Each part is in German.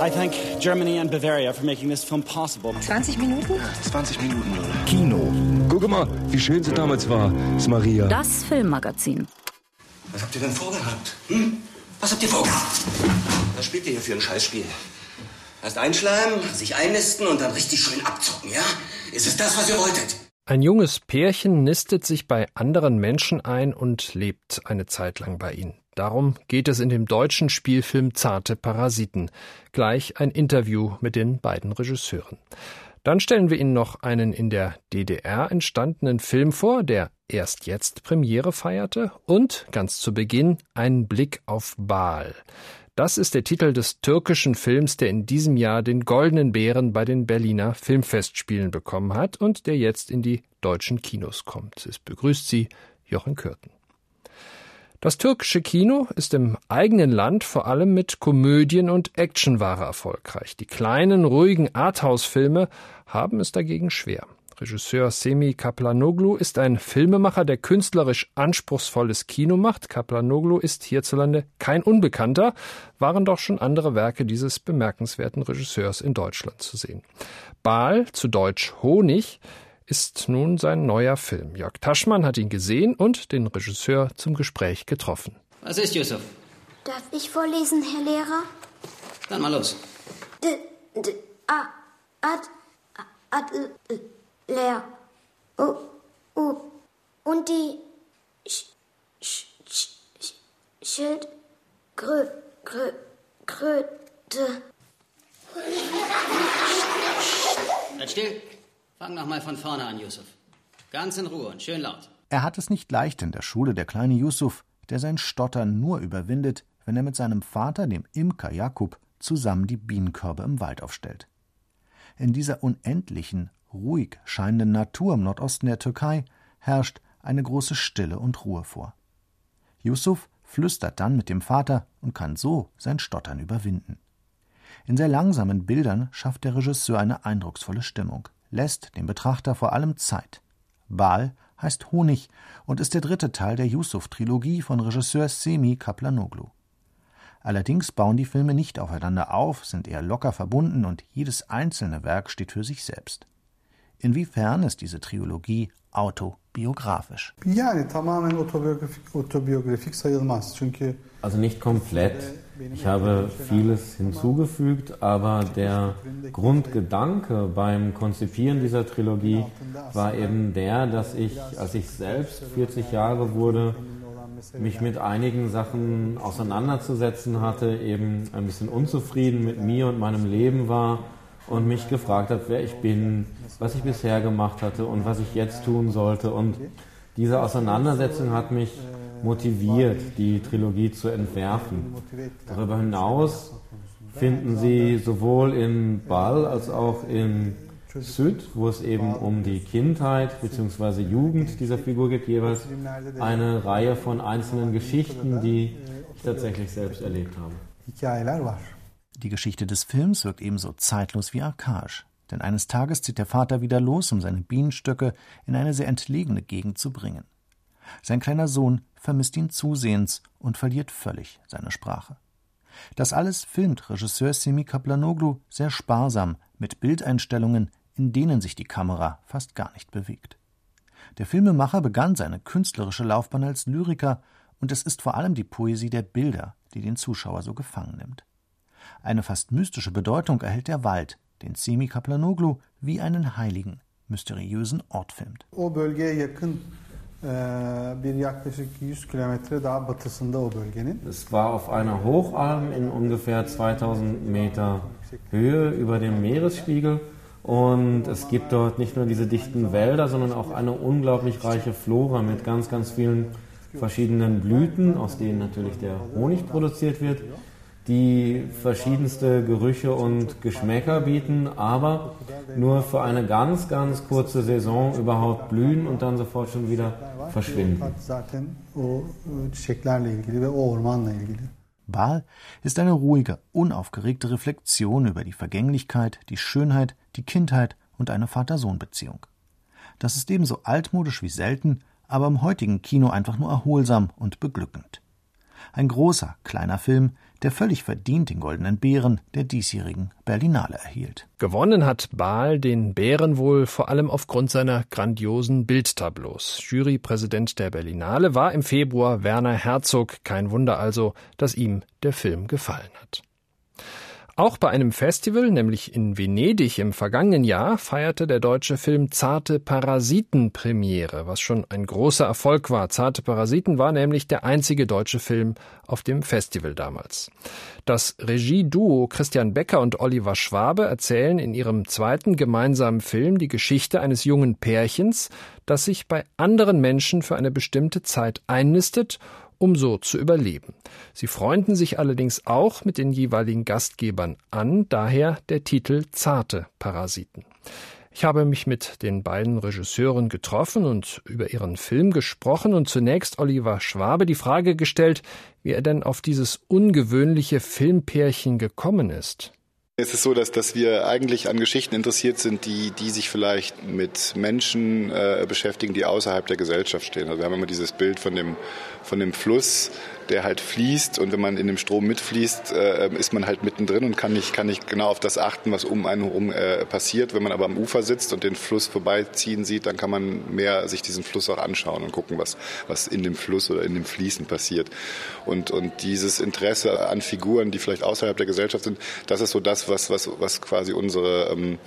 I thank Germany and Bavaria for making this film possible. 20 Minuten? 20 Minuten, oder? Kino. Guck mal, wie schön sie damals war, ist Maria. Das Filmmagazin. Was habt ihr denn vorgehabt? Hm? Was habt ihr vorgehabt? Was spielt ihr hier für ein Scheißspiel? Erst einschleimen, sich einnisten und dann richtig schön abzocken, ja? Ist es das, was ihr wolltet? Ein junges Pärchen nistet sich bei anderen Menschen ein und lebt eine Zeit lang bei ihnen. Darum geht es in dem deutschen Spielfilm Zarte Parasiten. Gleich ein Interview mit den beiden Regisseuren. Dann stellen wir Ihnen noch einen in der DDR entstandenen Film vor, der erst jetzt Premiere feierte und ganz zu Beginn einen Blick auf Baal. Das ist der Titel des türkischen Films, der in diesem Jahr den Goldenen Bären bei den Berliner Filmfestspielen bekommen hat und der jetzt in die deutschen Kinos kommt. Es begrüßt Sie Jochen Kürten. Das türkische Kino ist im eigenen Land vor allem mit Komödien und Actionware erfolgreich. Die kleinen, ruhigen Arthouse-Filme haben es dagegen schwer. Regisseur Semi Kaplanoglu ist ein Filmemacher, der künstlerisch anspruchsvolles Kino macht. Kaplanoglu ist hierzulande kein Unbekannter, waren doch schon andere Werke dieses bemerkenswerten Regisseurs in Deutschland zu sehen. Baal, zu Deutsch Honig, ist nun sein neuer Film. Jörg Taschmann hat ihn gesehen und den Regisseur zum Gespräch getroffen. Was ist, Yusuf? Darf ich vorlesen, Herr Lehrer? Dann mal los. D, d, a, ad, ad, l, leer. Oh, oh. Und die Sch, Sch, Sch, Sch, Schild, Grö, Grö, Kröte. Halt still. Fang noch mal von vorne an, Yusuf. Ganz in Ruhe und schön laut. Er hat es nicht leicht in der Schule, der kleine Yusuf, der sein Stottern nur überwindet, wenn er mit seinem Vater, dem Imker Jakub, zusammen die Bienenkörbe im Wald aufstellt. In dieser unendlichen, ruhig scheinenden Natur im Nordosten der Türkei herrscht eine große Stille und Ruhe vor. Yusuf flüstert dann mit dem Vater und kann so sein Stottern überwinden. In sehr langsamen Bildern schafft der Regisseur eine eindrucksvolle Stimmung, lässt dem Betrachter vor allem Zeit. Baal heißt Honig und ist der dritte Teil der Yusuf-Trilogie von Regisseur Semi Kaplanoglu. Allerdings bauen die Filme nicht aufeinander auf, sind eher locker verbunden und jedes einzelne Werk steht für sich selbst. Inwiefern ist diese Trilogie autobiografisch? Also nicht komplett. Ich habe vieles hinzugefügt, aber der Grundgedanke beim Konzipieren dieser Trilogie war eben der, dass ich, als ich selbst 40 Jahre wurde, mich mit einigen Sachen auseinanderzusetzen hatte, eben ein bisschen unzufrieden mit mir und meinem Leben war und mich gefragt habe, wer ich bin, was ich bisher gemacht hatte und was ich jetzt tun sollte. Und diese Auseinandersetzung hat mich motiviert, die Trilogie zu entwerfen. Darüber hinaus finden Sie sowohl in Ball als auch in Süd, wo es eben um die Kindheit bzw. Jugend dieser Figur geht, jeweils eine Reihe von einzelnen Geschichten, die ich tatsächlich selbst erlebt habe. Die Geschichte des Films wirkt ebenso zeitlos wie arkaisch. Denn eines Tages zieht der Vater wieder los, um seine Bienenstöcke in eine sehr entlegene Gegend zu bringen. Sein kleiner Sohn vermisst ihn zusehends und verliert völlig seine Sprache. Das alles filmt Regisseur Semi Kaplanoglu sehr sparsam mit Bildeinstellungen, in denen sich die Kamera fast gar nicht bewegt. Der Filmemacher begann seine künstlerische Laufbahn als Lyriker und es ist vor allem die Poesie der Bilder, die den Zuschauer so gefangen nimmt. Eine fast mystische Bedeutung erhält der Wald, den Semi Kaplanoglu wie einen heiligen, mysteriösen Ort filmt. Es war auf einer Hochalm in ungefähr 2000 Meter Höhe über dem Meeresspiegel. Und es gibt dort nicht nur diese dichten Wälder, sondern auch eine unglaublich reiche Flora mit ganz, ganz vielen verschiedenen Blüten, aus denen natürlich der Honig produziert wird die verschiedenste Gerüche und Geschmäcker bieten, aber nur für eine ganz, ganz kurze Saison überhaupt blühen und dann sofort schon wieder verschwinden. Baal ist eine ruhige, unaufgeregte Reflexion über die Vergänglichkeit, die Schönheit, die Kindheit und eine Vater-Sohn-Beziehung. Das ist ebenso altmodisch wie selten, aber im heutigen Kino einfach nur erholsam und beglückend. Ein großer, kleiner Film, der völlig verdient den Goldenen Bären der diesjährigen Berlinale erhielt. Gewonnen hat Bahl den Bären wohl vor allem aufgrund seiner grandiosen Bildtableaus. Jurypräsident der Berlinale war im Februar Werner Herzog. Kein Wunder also, dass ihm der Film gefallen hat. Auch bei einem Festival, nämlich in Venedig im vergangenen Jahr, feierte der deutsche Film Zarte Parasiten Premiere, was schon ein großer Erfolg war. Zarte Parasiten war nämlich der einzige deutsche Film auf dem Festival damals. Das Regieduo Christian Becker und Oliver Schwabe erzählen in ihrem zweiten gemeinsamen Film die Geschichte eines jungen Pärchens, das sich bei anderen Menschen für eine bestimmte Zeit einnistet um so zu überleben. Sie freunden sich allerdings auch mit den jeweiligen Gastgebern an, daher der Titel Zarte Parasiten. Ich habe mich mit den beiden Regisseuren getroffen und über ihren Film gesprochen und zunächst Oliver Schwabe die Frage gestellt, wie er denn auf dieses ungewöhnliche Filmpärchen gekommen ist. Es ist so, dass, dass wir eigentlich an Geschichten interessiert sind, die, die sich vielleicht mit Menschen äh, beschäftigen, die außerhalb der Gesellschaft stehen. Also wir haben immer dieses Bild von dem, von dem Fluss, der halt fließt und wenn man in dem Strom mitfließt, äh, ist man halt mittendrin und kann nicht, kann nicht genau auf das achten, was um einen herum äh, passiert. Wenn man aber am Ufer sitzt und den Fluss vorbeiziehen sieht, dann kann man mehr sich diesen Fluss auch anschauen und gucken, was, was in dem Fluss oder in dem Fließen passiert. Und, und dieses Interesse an Figuren, die vielleicht außerhalb der Gesellschaft sind, das ist so das, was, was, was quasi unsere ähm,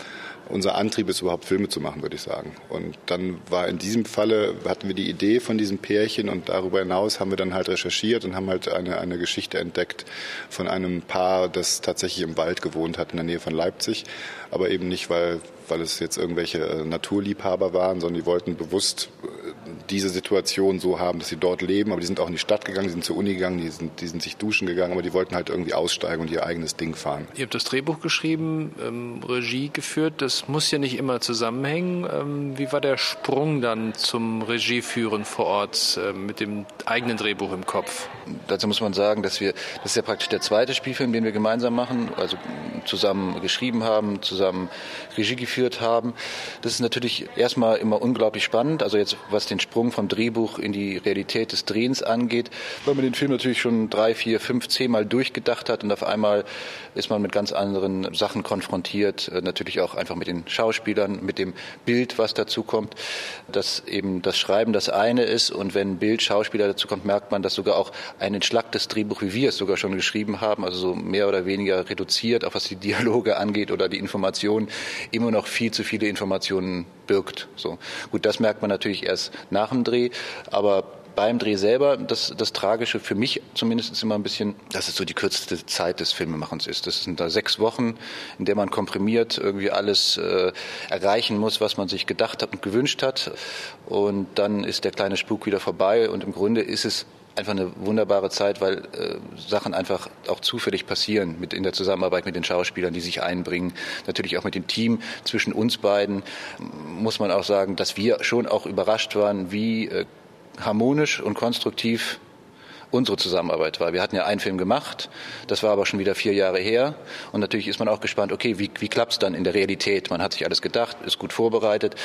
unser Antrieb ist, überhaupt Filme zu machen, würde ich sagen. Und dann war in diesem Falle, hatten wir die Idee von diesem Pärchen und darüber hinaus haben wir dann halt recherchiert und haben halt eine, eine Geschichte entdeckt von einem Paar, das tatsächlich im Wald gewohnt hat in der Nähe von Leipzig, aber eben nicht, weil, weil es jetzt irgendwelche äh, Naturliebhaber waren, sondern die wollten bewusst äh, diese Situation so haben, dass sie dort leben, aber die sind auch in die Stadt gegangen, die sind zur Uni gegangen, die sind, die sind sich duschen gegangen, aber die wollten halt irgendwie aussteigen und ihr eigenes Ding fahren. Ihr habt das Drehbuch geschrieben, ähm, Regie geführt, das muss ja nicht immer zusammenhängen. Ähm, wie war der Sprung dann zum Regieführen vor Ort äh, mit dem eigenen Drehbuch im Kopf? Dazu muss man sagen, dass wir, das ist ja praktisch der zweite Spielfilm, den wir gemeinsam machen, also zusammen geschrieben haben, zusammen Regie geführt haben. Das ist natürlich erstmal immer unglaublich spannend, also jetzt was den Sprung vom Drehbuch in die Realität des Drehens angeht, weil man den Film natürlich schon drei, vier, fünf, zehn Mal durchgedacht hat und auf einmal ist man mit ganz anderen Sachen konfrontiert, äh, natürlich auch einfach mit den Schauspielern, mit dem Bild, was dazu kommt, dass eben das Schreiben das eine ist. Und wenn Bild, Schauspieler dazu kommt, merkt man, dass sogar auch ein entschlacktes Drehbuch, wie wir es sogar schon geschrieben haben, also so mehr oder weniger reduziert, auch was die Dialoge angeht oder die Informationen, immer noch viel zu viele Informationen birgt. So. Gut, das merkt man natürlich erst nach dem Dreh, aber beim Dreh selber, das, das Tragische für mich zumindest ist immer ein bisschen, dass es so die kürzeste Zeit des Filmemachens ist. Das sind da sechs Wochen, in der man komprimiert irgendwie alles äh, erreichen muss, was man sich gedacht hat und gewünscht hat. Und dann ist der kleine Spuk wieder vorbei und im Grunde ist es einfach eine wunderbare Zeit, weil äh, Sachen einfach auch zufällig passieren mit in der Zusammenarbeit mit den Schauspielern, die sich einbringen, natürlich auch mit dem Team zwischen uns beiden muss man auch sagen, dass wir schon auch überrascht waren, wie äh, harmonisch und konstruktiv unsere Zusammenarbeit war. Wir hatten ja einen Film gemacht, das war aber schon wieder vier Jahre her. Und natürlich ist man auch gespannt, okay, wie, wie klappt es dann in der Realität? Man hat sich alles gedacht, ist gut vorbereitet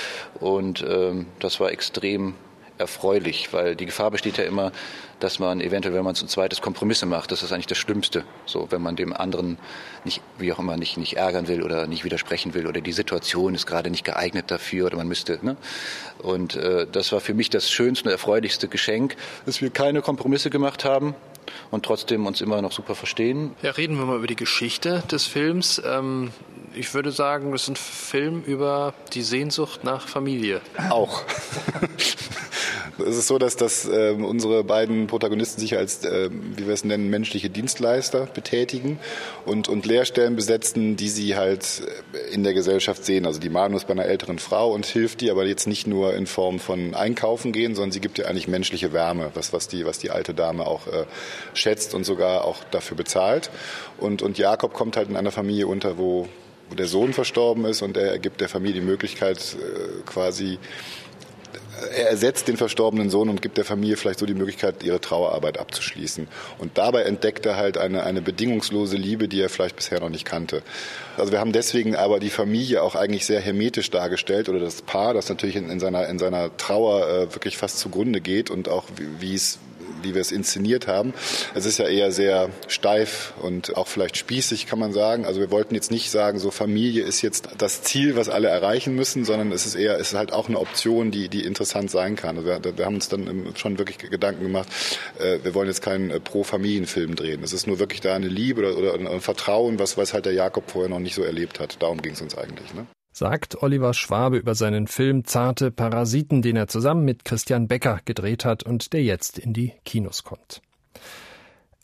und ähm, das war extrem erfreulich, weil die Gefahr besteht ja immer, dass man eventuell, wenn man zu zweites Kompromisse macht, das ist eigentlich das Schlimmste. So, wenn man dem anderen nicht, wie auch immer, nicht, nicht ärgern will oder nicht widersprechen will oder die Situation ist gerade nicht geeignet dafür oder man müsste, ne? Und äh, das war für mich das schönste und erfreulichste Geschenk, dass wir keine Kompromisse gemacht haben und trotzdem uns immer noch super verstehen. Ja, reden wir mal über die Geschichte des Films. Ähm, ich würde sagen, das ist ein Film über die Sehnsucht nach Familie. Auch. Es ist so, dass, dass äh, unsere beiden Protagonisten sich als, äh, wie wir es nennen, menschliche Dienstleister betätigen und, und Lehrstellen besetzen, die sie halt in der Gesellschaft sehen. Also die Manu ist bei einer älteren Frau und hilft die, aber jetzt nicht nur in Form von Einkaufen gehen, sondern sie gibt ihr eigentlich menschliche Wärme, was, was, die, was die alte Dame auch äh, schätzt und sogar auch dafür bezahlt. Und, und Jakob kommt halt in einer Familie unter, wo, wo der Sohn verstorben ist und er gibt der Familie die Möglichkeit, äh, quasi er ersetzt den verstorbenen Sohn und gibt der Familie vielleicht so die Möglichkeit, ihre Trauerarbeit abzuschließen. Und dabei entdeckt er halt eine, eine bedingungslose Liebe, die er vielleicht bisher noch nicht kannte. Also wir haben deswegen aber die Familie auch eigentlich sehr hermetisch dargestellt oder das Paar, das natürlich in, in seiner, in seiner Trauer äh, wirklich fast zugrunde geht und auch wie, wie es wie wir es inszeniert haben. Es ist ja eher sehr steif und auch vielleicht spießig, kann man sagen. Also wir wollten jetzt nicht sagen, so Familie ist jetzt das Ziel, was alle erreichen müssen, sondern es ist eher, es ist halt auch eine Option, die, die interessant sein kann. Also wir, wir haben uns dann schon wirklich Gedanken gemacht, äh, wir wollen jetzt keinen äh, Pro-Familienfilm drehen. Es ist nur wirklich da eine Liebe oder, oder ein Vertrauen, was, was halt der Jakob vorher noch nicht so erlebt hat. Darum ging es uns eigentlich. Ne? Sagt Oliver Schwabe über seinen Film Zarte Parasiten, den er zusammen mit Christian Becker gedreht hat und der jetzt in die Kinos kommt.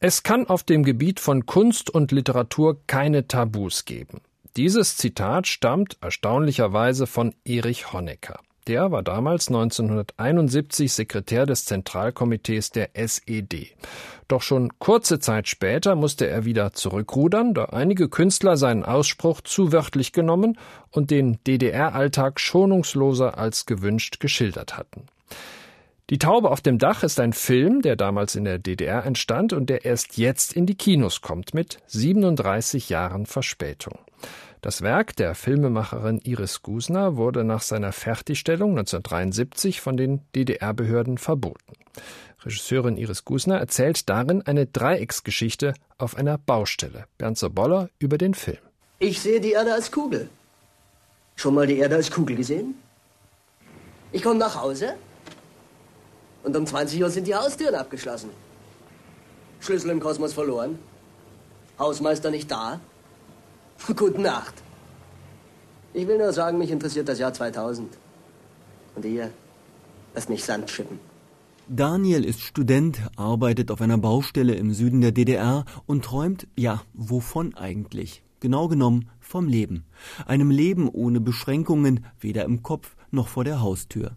Es kann auf dem Gebiet von Kunst und Literatur keine Tabus geben. Dieses Zitat stammt erstaunlicherweise von Erich Honecker. Der war damals 1971 Sekretär des Zentralkomitees der SED. Doch schon kurze Zeit später musste er wieder zurückrudern, da einige Künstler seinen Ausspruch zu wörtlich genommen und den DDR-Alltag schonungsloser als gewünscht geschildert hatten. Die Taube auf dem Dach ist ein Film, der damals in der DDR entstand und der erst jetzt in die Kinos kommt mit 37 Jahren Verspätung. Das Werk der Filmemacherin Iris Gusner wurde nach seiner Fertigstellung 1973 von den DDR-Behörden verboten. Regisseurin Iris Gusner erzählt darin eine Dreiecksgeschichte auf einer Baustelle. Bernd Soboller über den Film. Ich sehe die Erde als Kugel. Schon mal die Erde als Kugel gesehen? Ich komme nach Hause und um 20 Uhr sind die Haustüren abgeschlossen. Schlüssel im Kosmos verloren. Hausmeister nicht da. Gute Nacht. Ich will nur sagen, mich interessiert das Jahr 2000. Und ihr, lasst mich Sand schippen. Daniel ist Student, arbeitet auf einer Baustelle im Süden der DDR und träumt, ja, wovon eigentlich? Genau genommen vom Leben. Einem Leben ohne Beschränkungen, weder im Kopf noch vor der Haustür.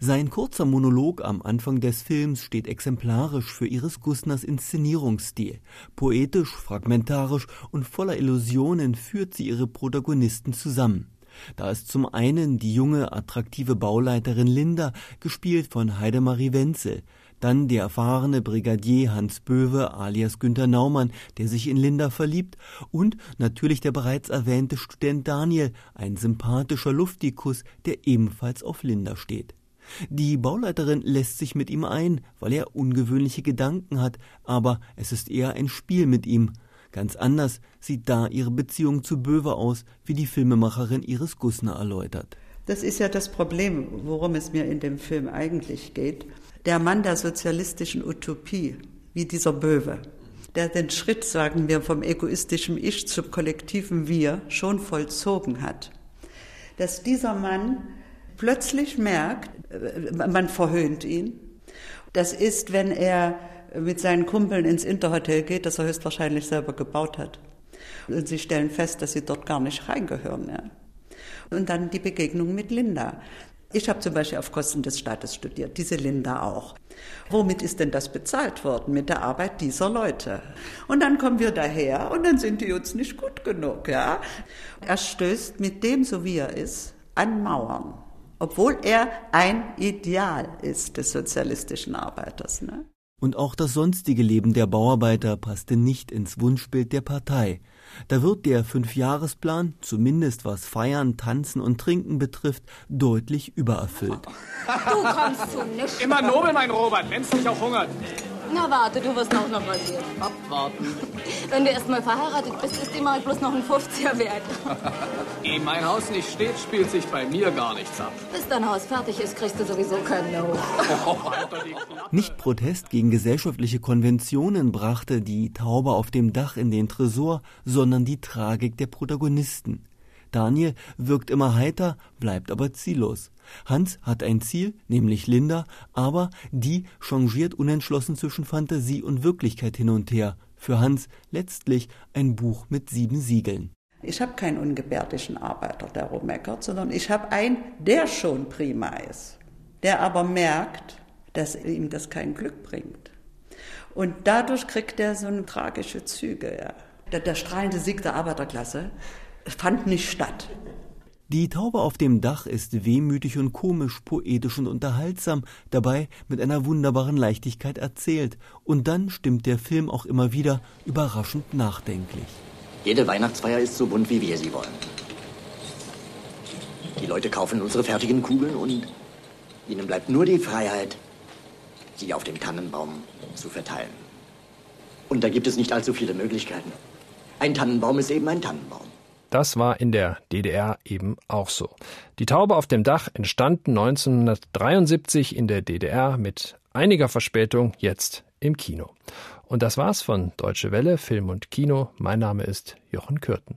Sein kurzer Monolog am Anfang des Films steht exemplarisch für Iris Gusners Inszenierungsstil. Poetisch, fragmentarisch und voller Illusionen führt sie ihre Protagonisten zusammen. Da ist zum einen die junge, attraktive Bauleiterin Linda, gespielt von Heidemarie Wenzel, dann der erfahrene Brigadier Hans Böwe alias Günther Naumann, der sich in Linda verliebt, und natürlich der bereits erwähnte Student Daniel, ein sympathischer Luftikus, der ebenfalls auf Linda steht. Die Bauleiterin lässt sich mit ihm ein, weil er ungewöhnliche Gedanken hat, aber es ist eher ein Spiel mit ihm. Ganz anders sieht da ihre Beziehung zu Böwe aus, wie die Filmemacherin Iris Gussner erläutert. Das ist ja das Problem, worum es mir in dem Film eigentlich geht. Der Mann der sozialistischen Utopie, wie dieser Böwe, der den Schritt, sagen wir, vom egoistischen Ich zum kollektiven Wir schon vollzogen hat. Dass dieser Mann plötzlich merkt, äh, man verhöhnt ihn. Das ist, wenn er mit seinen Kumpeln ins Interhotel geht, das er höchstwahrscheinlich selber gebaut hat. Und sie stellen fest, dass sie dort gar nicht reingehören. Ja. Und dann die Begegnung mit Linda. Ich habe zum Beispiel auf Kosten des Staates studiert, diese Linda auch. Womit ist denn das bezahlt worden? Mit der Arbeit dieser Leute. Und dann kommen wir daher und dann sind die uns nicht gut genug. Ja? Er stößt mit dem, so wie er ist, an Mauern obwohl er ein Ideal ist des sozialistischen Arbeiters. Ne? Und auch das sonstige Leben der Bauarbeiter passte nicht ins Wunschbild der Partei. Da wird der Fünfjahresplan, zumindest was Feiern, Tanzen und Trinken betrifft, deutlich übererfüllt. Du kommst zu nichts. Immer nobel, mein Robert, wenn's dich auch hungert. Na warte, du wirst auch noch rasiert. Abwarten. Wenn du erst mal verheiratet bist, ist die Mark bloß noch ein 50er wert. Ehe mein Haus nicht steht, spielt sich bei mir gar nichts ab. Bis dein Haus fertig ist, kriegst du sowieso kein No. Nicht Protest gegen gesellschaftliche Konventionen brachte die Taube auf dem Dach in den Tresor, sondern die Tragik der Protagonisten. Daniel wirkt immer heiter, bleibt aber ziellos. Hans hat ein Ziel, nämlich Linda, aber die changiert unentschlossen zwischen Fantasie und Wirklichkeit hin und her. Für Hans letztlich ein Buch mit sieben Siegeln. Ich habe keinen ungebärdigen Arbeiter, der rummeckert, sondern ich habe einen, der schon prima ist, der aber merkt, dass ihm das kein Glück bringt. Und dadurch kriegt er so eine tragische Züge. Ja. Der, der strahlende Sieg der Arbeiterklasse fand nicht statt. Die Taube auf dem Dach ist wehmütig und komisch, poetisch und unterhaltsam, dabei mit einer wunderbaren Leichtigkeit erzählt. Und dann stimmt der Film auch immer wieder überraschend nachdenklich. Jede Weihnachtsfeier ist so bunt, wie wir sie wollen. Die Leute kaufen unsere fertigen Kugeln und ihnen bleibt nur die Freiheit, sie auf den Tannenbaum zu verteilen. Und da gibt es nicht allzu viele Möglichkeiten. Ein Tannenbaum ist eben ein Tannenbaum. Das war in der DDR eben auch so. Die Taube auf dem Dach entstand 1973 in der DDR mit einiger Verspätung jetzt im Kino. Und das war's von Deutsche Welle, Film und Kino. Mein Name ist Jochen Kürten.